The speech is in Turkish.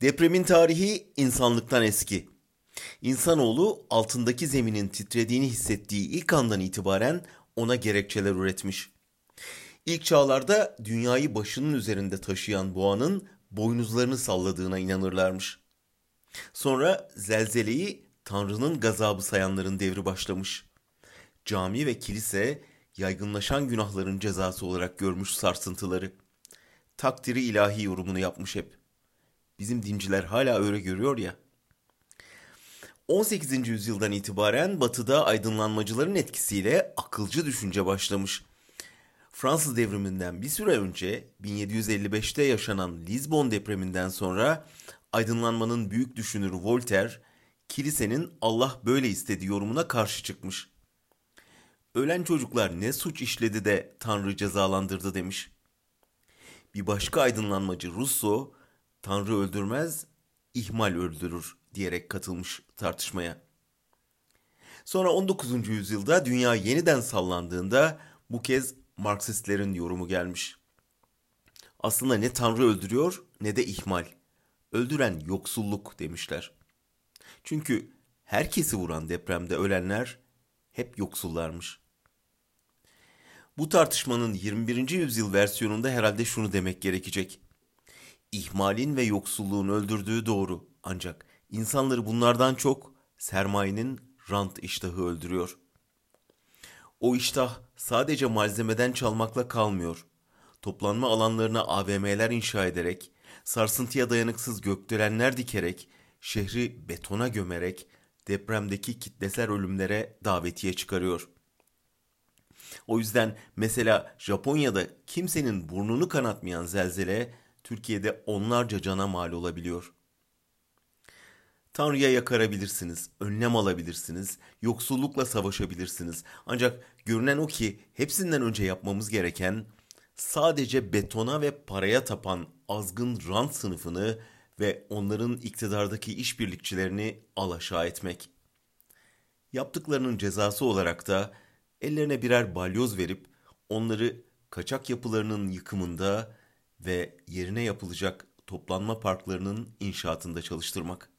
Depremin tarihi insanlıktan eski. İnsanoğlu altındaki zeminin titrediğini hissettiği ilk andan itibaren ona gerekçeler üretmiş. İlk çağlarda dünyayı başının üzerinde taşıyan boğanın boynuzlarını salladığına inanırlarmış. Sonra zelzeleyi Tanrı'nın gazabı sayanların devri başlamış. Cami ve kilise yaygınlaşan günahların cezası olarak görmüş sarsıntıları. Takdiri ilahi yorumunu yapmış hep. Bizim dinciler hala öyle görüyor ya. 18. yüzyıldan itibaren batıda aydınlanmacıların etkisiyle akılcı düşünce başlamış. Fransız devriminden bir süre önce 1755'te yaşanan Lisbon depreminden sonra aydınlanmanın büyük düşünürü Voltaire, kilisenin Allah böyle istedi yorumuna karşı çıkmış. Ölen çocuklar ne suç işledi de Tanrı cezalandırdı demiş. Bir başka aydınlanmacı Rousseau, Tanrı öldürmez, ihmal öldürür diyerek katılmış tartışmaya. Sonra 19. yüzyılda dünya yeniden sallandığında bu kez Marksistlerin yorumu gelmiş. Aslında ne Tanrı öldürüyor ne de ihmal. Öldüren yoksulluk demişler. Çünkü herkesi vuran depremde ölenler hep yoksullarmış. Bu tartışmanın 21. yüzyıl versiyonunda herhalde şunu demek gerekecek. İhmalin ve yoksulluğun öldürdüğü doğru ancak insanları bunlardan çok sermayenin rant iştahı öldürüyor. O iştah sadece malzemeden çalmakla kalmıyor. Toplanma alanlarına AVM'ler inşa ederek, sarsıntıya dayanıksız gökdelenler dikerek, şehri betona gömerek depremdeki kitlesel ölümlere davetiye çıkarıyor. O yüzden mesela Japonya'da kimsenin burnunu kanatmayan zelzele Türkiye'de onlarca cana mal olabiliyor. Tanrı'ya yakarabilirsiniz, önlem alabilirsiniz, yoksullukla savaşabilirsiniz. Ancak görünen o ki hepsinden önce yapmamız gereken sadece betona ve paraya tapan azgın rant sınıfını ve onların iktidardaki işbirlikçilerini alaşağı etmek. Yaptıklarının cezası olarak da ellerine birer balyoz verip onları kaçak yapılarının yıkımında ve yerine yapılacak toplanma parklarının inşaatında çalıştırmak.